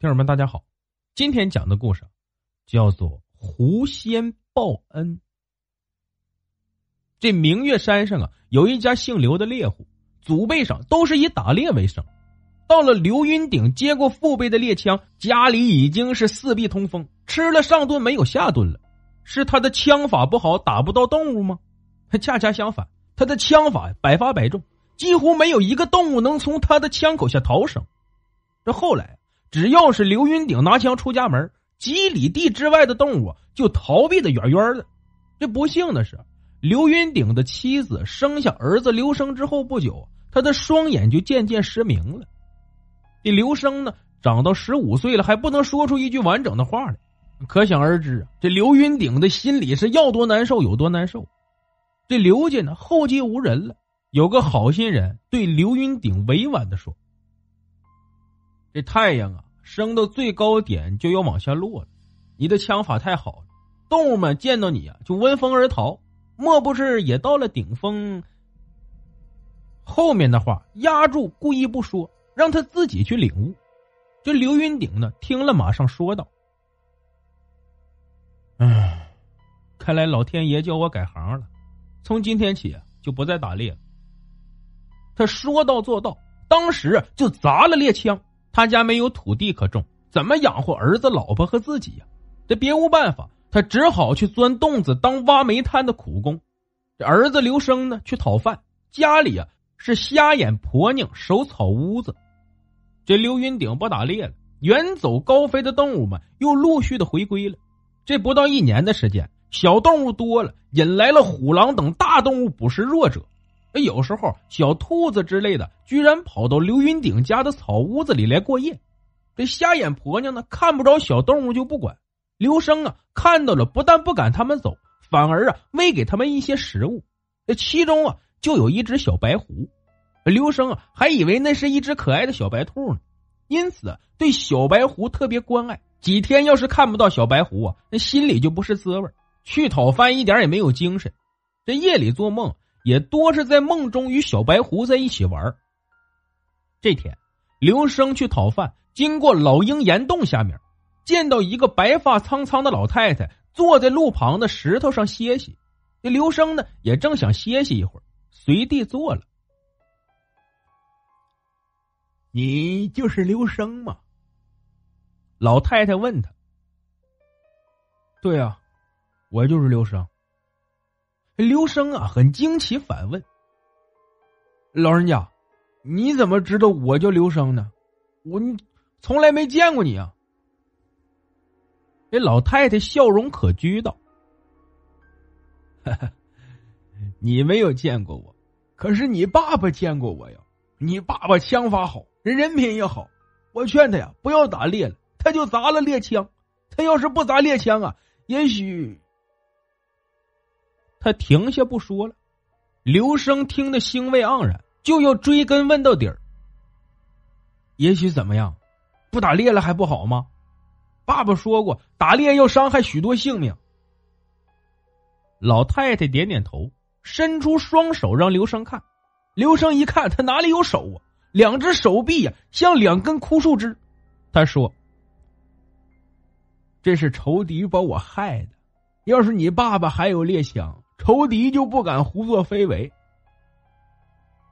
听友们，大家好，今天讲的故事叫做《狐仙报恩》。这明月山上啊，有一家姓刘的猎户，祖辈上都是以打猎为生。到了刘云顶接过父辈的猎枪，家里已经是四壁通风，吃了上顿没有下顿了。是他的枪法不好，打不到动物吗？恰恰相反，他的枪法百发百中，几乎没有一个动物能从他的枪口下逃生。这后来。只要是刘云顶拿枪出家门，几里地之外的动物就逃避的远远的。这不幸的是，刘云顶的妻子生下儿子刘生之后不久，他的双眼就渐渐失明了。这刘生呢，长到十五岁了还不能说出一句完整的话来，可想而知啊，这刘云顶的心里是要多难受有多难受。这刘家呢，后继无人了，有个好心人对刘云顶委婉的说。这太阳啊，升到最高点就要往下落了。你的枪法太好了，动物们见到你啊就闻风而逃。莫不是也到了顶峰？后面的话压住，故意不说，让他自己去领悟。这刘云顶呢，听了马上说道：“唉，看来老天爷叫我改行了，从今天起就不再打猎了。”他说到做到，当时就砸了猎枪。他家没有土地可种，怎么养活儿子、老婆和自己呀？这别无办法，他只好去钻洞子当挖煤炭的苦工。这儿子刘生呢，去讨饭，家里啊是瞎眼婆娘守草屋子。这刘云顶不打猎了，远走高飞的动物们又陆续的回归了。这不到一年的时间，小动物多了，引来了虎狼等大动物捕食弱者。有时候，小兔子之类的居然跑到刘云顶家的草屋子里来过夜。这瞎眼婆娘呢，看不着小动物就不管。刘生啊，看到了，不但不赶他们走，反而啊，喂给他们一些食物。这其中啊，就有一只小白狐。刘生啊，还以为那是一只可爱的小白兔呢，因此对小白狐特别关爱。几天要是看不到小白狐啊，那心里就不是滋味去讨饭一点也没有精神。这夜里做梦。也多是在梦中与小白狐在一起玩。这天，刘生去讨饭，经过老鹰岩洞下面，见到一个白发苍苍的老太太坐在路旁的石头上歇息。这刘生呢，也正想歇息一会儿，随地坐了。你就是刘生吗？老太太问他。对啊，我就是刘生。刘生啊，很惊奇，反问：“老人家，你怎么知道我叫刘生呢？我从来没见过你啊！”这老太太笑容可掬道：“你没有见过我，可是你爸爸见过我呀。你爸爸枪法好，人人品也好。我劝他呀，不要打猎了，他就砸了猎枪。他要是不砸猎枪啊，也许……”他停下不说了，刘生听得兴味盎然，就要追根问到底儿。也许怎么样？不打猎了还不好吗？爸爸说过，打猎要伤害许多性命。老太太点点头，伸出双手让刘生看。刘生一看，他哪里有手啊？两只手臂呀，像两根枯树枝。他说：“这是仇敌把我害的。要是你爸爸还有猎枪。”仇敌就不敢胡作非为。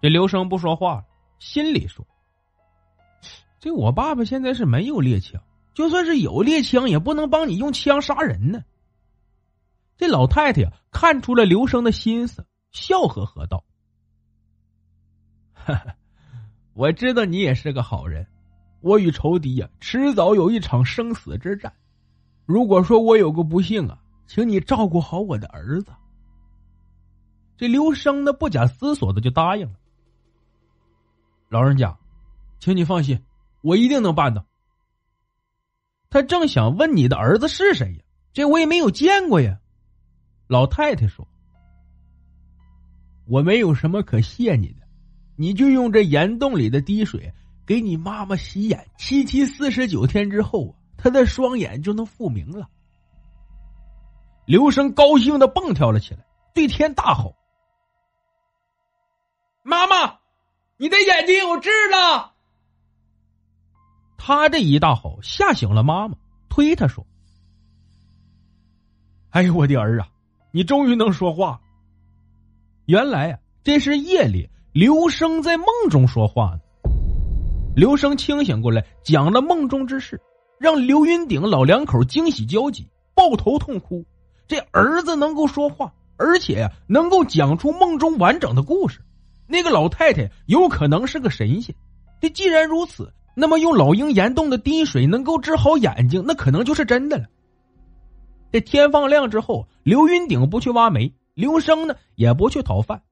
这刘生不说话，心里说：“这我爸爸现在是没有猎枪，就算是有猎枪，也不能帮你用枪杀人呢。”这老太太呀，看出了刘生的心思，笑呵呵道：“ 哈哈，我知道你也是个好人。我与仇敌呀，迟早有一场生死之战。如果说我有个不幸啊，请你照顾好我的儿子。”这刘生呢，不假思索的就答应了。老人家，请你放心，我一定能办到。他正想问你的儿子是谁呀？这我也没有见过呀。老太太说：“我没有什么可谢你的，你就用这岩洞里的滴水给你妈妈洗眼，七七四十九天之后啊，她的双眼就能复明了。”刘生高兴的蹦跳了起来，对天大吼：“妈妈，你的眼睛有痣了！”他这一大吼吓醒了妈妈，推他说：“哎呦，我的儿啊，你终于能说话！”原来啊，这是夜里刘生在梦中说话呢。刘生清醒过来，讲了梦中之事，让刘云鼎老两口惊喜交集，抱头痛哭。这儿子能够说话，而且呀，能够讲出梦中完整的故事。那个老太太有可能是个神仙。这既然如此，那么用老鹰岩洞的滴水能够治好眼睛，那可能就是真的了。这天放亮之后，刘云鼎不去挖煤，刘生呢也不去讨饭。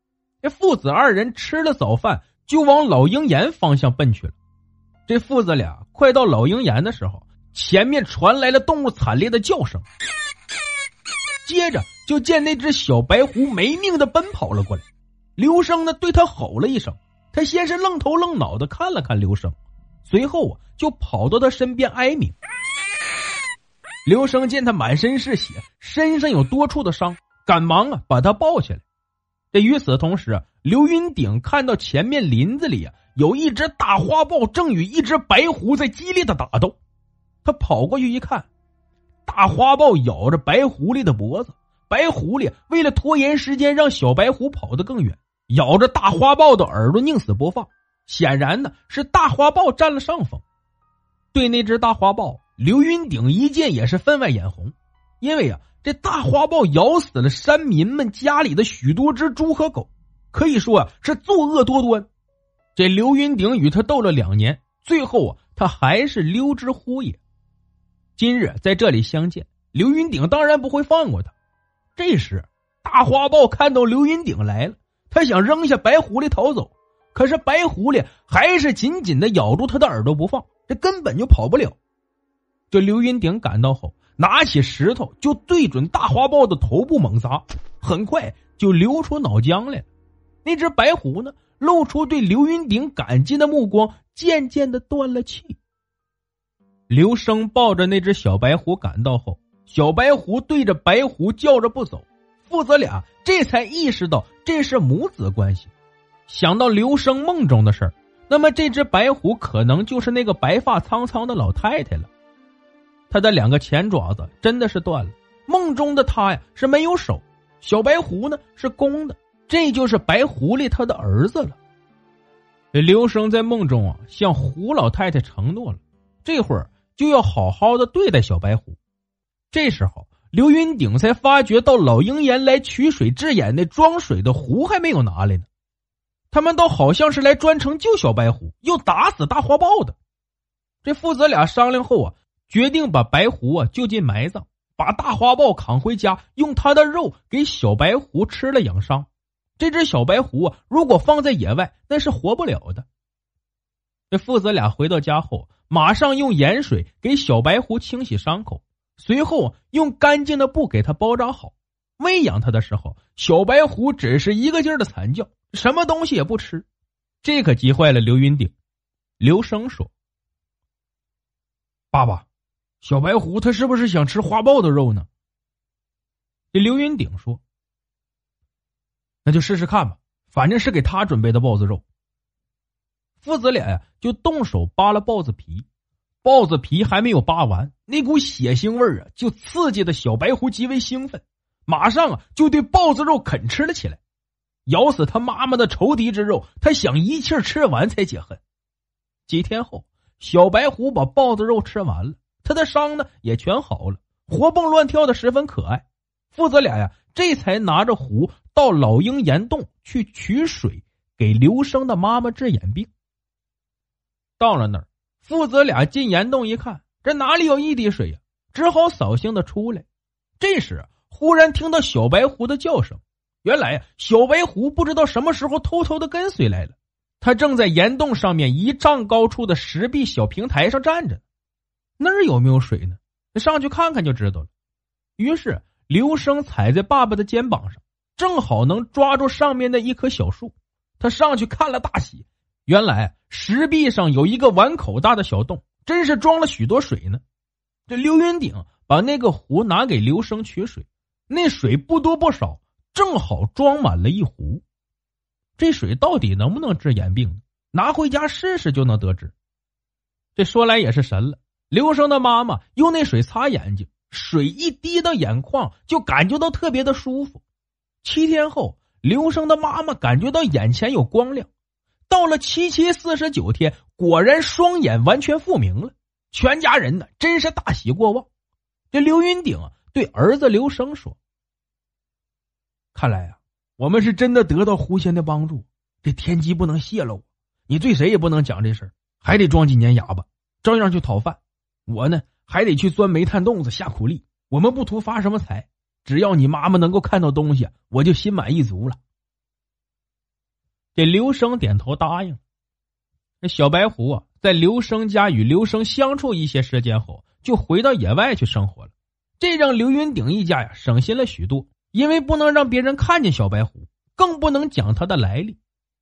这父子二人吃了早饭，就往老鹰岩方向奔去了。这父子俩快到老鹰岩的时候，前面传来了动物惨烈的叫声。接着就见那只小白狐没命的奔跑了过来，刘生呢对他吼了一声，他先是愣头愣脑的看了看刘生，随后啊就跑到他身边哀鸣。刘生见他满身是血，身上有多处的伤，赶忙啊把他抱起来。这与此同时，刘云顶看到前面林子里啊有一只大花豹正与一只白狐在激烈的打斗，他跑过去一看。大花豹咬着白狐狸的脖子，白狐狸为了拖延时间，让小白狐跑得更远，咬着大花豹的耳朵，宁死不放。显然呢，是大花豹占了上风。对那只大花豹，刘云鼎一见也是分外眼红，因为啊，这大花豹咬死了山民们家里的许多只猪和狗，可以说啊是作恶多端。这刘云鼎与他斗了两年，最后啊，他还是溜之乎也。今日在这里相见，刘云鼎当然不会放过他。这时，大花豹看到刘云鼎来了，他想扔下白狐狸逃走，可是白狐狸还是紧紧的咬住他的耳朵不放，这根本就跑不了。这刘云鼎赶到后，拿起石头就对准大花豹的头部猛砸，很快就流出脑浆来了。那只白狐呢，露出对刘云鼎感激的目光，渐渐的断了气。刘生抱着那只小白狐赶到后，小白狐对着白狐叫着不走，父子俩这才意识到这是母子关系。想到刘生梦中的事儿，那么这只白狐可能就是那个白发苍苍的老太太了。他的两个前爪子真的是断了，梦中的他呀是没有手，小白狐呢是公的，这就是白狐狸他的儿子了。刘生在梦中啊向胡老太太承诺了，这会儿。就要好好的对待小白狐。这时候，刘云鼎才发觉到老鹰岩来取水治眼那装水的壶还没有拿来呢。他们倒好像是来专程救小白狐，又打死大花豹的。这父子俩商量后啊，决定把白狐啊就近埋葬，把大花豹扛回家，用它的肉给小白狐吃了养伤。这只小白狐啊，如果放在野外，那是活不了的。这父子俩回到家后。马上用盐水给小白狐清洗伤口，随后用干净的布给它包扎好。喂养它的时候，小白狐只是一个劲儿的惨叫，什么东西也不吃，这可急坏了刘云鼎。刘生说：“爸爸，小白狐它是不是想吃花豹的肉呢？”这刘云鼎说：“那就试试看吧，反正是给他准备的豹子肉。”父子俩呀，就动手扒了豹子皮，豹子皮还没有扒完，那股血腥味儿啊，就刺激的小白狐极为兴奋，马上啊就对豹子肉啃吃了起来，咬死他妈妈的仇敌之肉，他想一气吃完才解恨。几天后，小白狐把豹子肉吃完了，他的伤呢也全好了，活蹦乱跳的十分可爱。父子俩呀，这才拿着壶到老鹰岩洞去取水，给刘生的妈妈治眼病。到了那儿，父子俩进岩洞一看，这哪里有一滴水呀？只好扫兴的出来。这时，忽然听到小白狐的叫声。原来呀，小白狐不知道什么时候偷偷的跟随来了。他正在岩洞上面一丈高处的石壁小平台上站着，那儿有没有水呢？上去看看就知道了。于是刘生踩在爸爸的肩膀上，正好能抓住上面的一棵小树。他上去看了大喜，原来石壁上有一个碗口大的小洞，真是装了许多水呢。这刘云鼎把那个壶拿给刘生取水，那水不多不少，正好装满了一壶。这水到底能不能治眼病？拿回家试试就能得知。这说来也是神了，刘生的妈妈用那水擦眼睛，水一滴到眼眶就感觉到特别的舒服。七天后，刘生的妈妈感觉到眼前有光亮。到了七七四十九天，果然双眼完全复明了。全家人呢，真是大喜过望。这刘云鼎啊，对儿子刘生说：“看来呀。”我们是真的得到狐仙的帮助，这天机不能泄露。你对谁也不能讲这事儿，还得装几年哑巴，照样去讨饭。我呢，还得去钻煤炭洞子下苦力。我们不图发什么财，只要你妈妈能够看到东西，我就心满意足了。这刘生点头答应。这小白狐啊，在刘生家与刘生相处一些时间后，就回到野外去生活了。这让刘云鼎一家呀省心了许多。因为不能让别人看见小白狐，更不能讲它的来历，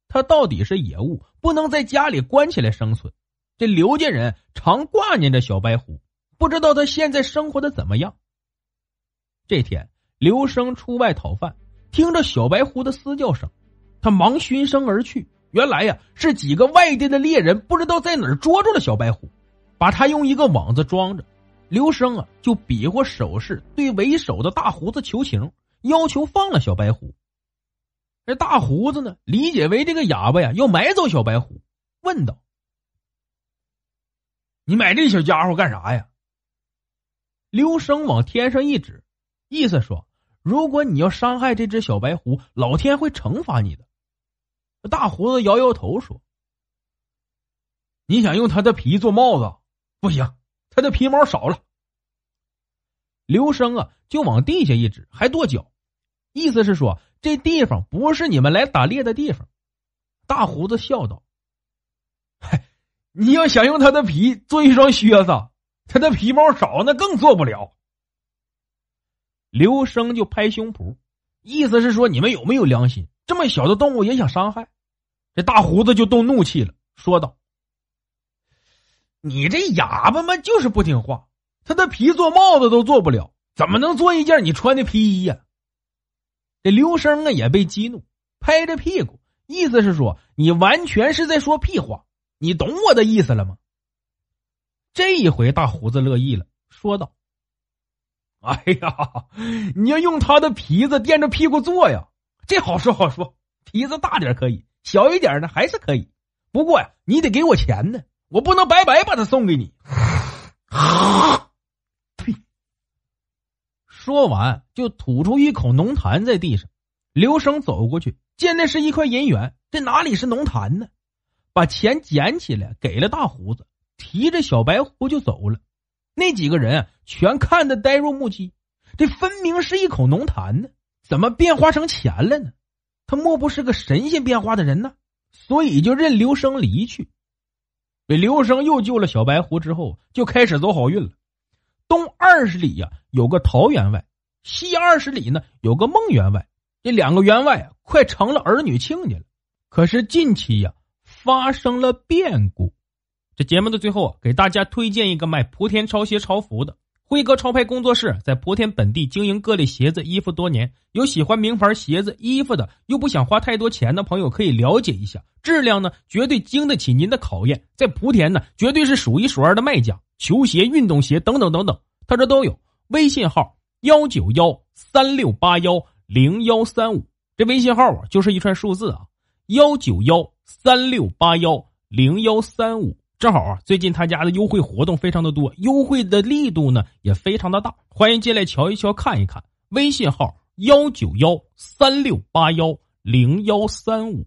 它到底是野物，不能在家里关起来生存。这刘家人常挂念着小白狐，不知道他现在生活的怎么样。这天，刘生出外讨饭，听着小白狐的嘶叫声，他忙循声而去。原来呀，是几个外地的猎人不知道在哪儿捉住了小白狐，把他用一个网子装着。刘生啊，就比划手势，对为首的大胡子求情。要求放了小白狐，这大胡子呢，理解为这个哑巴呀要买走小白狐，问道：“你买这小家伙干啥呀？”刘生往天上一指，意思说：“如果你要伤害这只小白狐，老天会惩罚你的。”大胡子摇摇头说：“你想用他的皮做帽子？不行，他的皮毛少了。”刘生啊，就往地下一指，还跺脚，意思是说这地方不是你们来打猎的地方。大胡子笑道：“嗨，你要想用他的皮做一双靴子，他的皮毛少，那更做不了。”刘生就拍胸脯，意思是说你们有没有良心？这么小的动物也想伤害？这大胡子就动怒气了，说道：“你这哑巴嘛，就是不听话。”他的皮做帽子都做不了，怎么能做一件你穿的皮衣呀？这刘生啊也被激怒，拍着屁股，意思是说你完全是在说屁话，你懂我的意思了吗？这一回大胡子乐意了，说道：“哎呀，你要用他的皮子垫着屁股坐呀，这好说好说，皮子大点可以，小一点呢还是可以，不过呀，你得给我钱呢，我不能白白把它送给你。”啊！呸说完，就吐出一口浓痰在地上。刘生走过去，见那是一块银元，这哪里是浓痰呢？把钱捡起来给了大胡子，提着小白狐就走了。那几个人全看得呆若木鸡，这分明是一口浓痰呢，怎么变化成钱了呢？他莫不是个神仙变化的人呢？所以就任刘生离去。这刘生又救了小白狐之后，就开始走好运了。东二十里呀，有个陶员外；西二十里呢，有个孟员外。这两个员外，快成了儿女亲家了。可是近期呀，发生了变故。这节目的最后啊，给大家推荐一个卖莆田潮鞋潮服的辉哥潮牌工作室，在莆田本地经营各类鞋子衣服多年。有喜欢名牌鞋子衣服的，又不想花太多钱的朋友，可以了解一下，质量呢，绝对经得起您的考验。在莆田呢，绝对是数一数二的卖家。球鞋、运动鞋等等等等，他这都有。微信号幺九幺三六八幺零幺三五，这微信号啊就是一串数字啊，幺九幺三六八幺零幺三五。正好啊，最近他家的优惠活动非常的多，优惠的力度呢也非常的大，欢迎进来瞧一瞧、看一看。微信号幺九幺三六八幺零幺三五。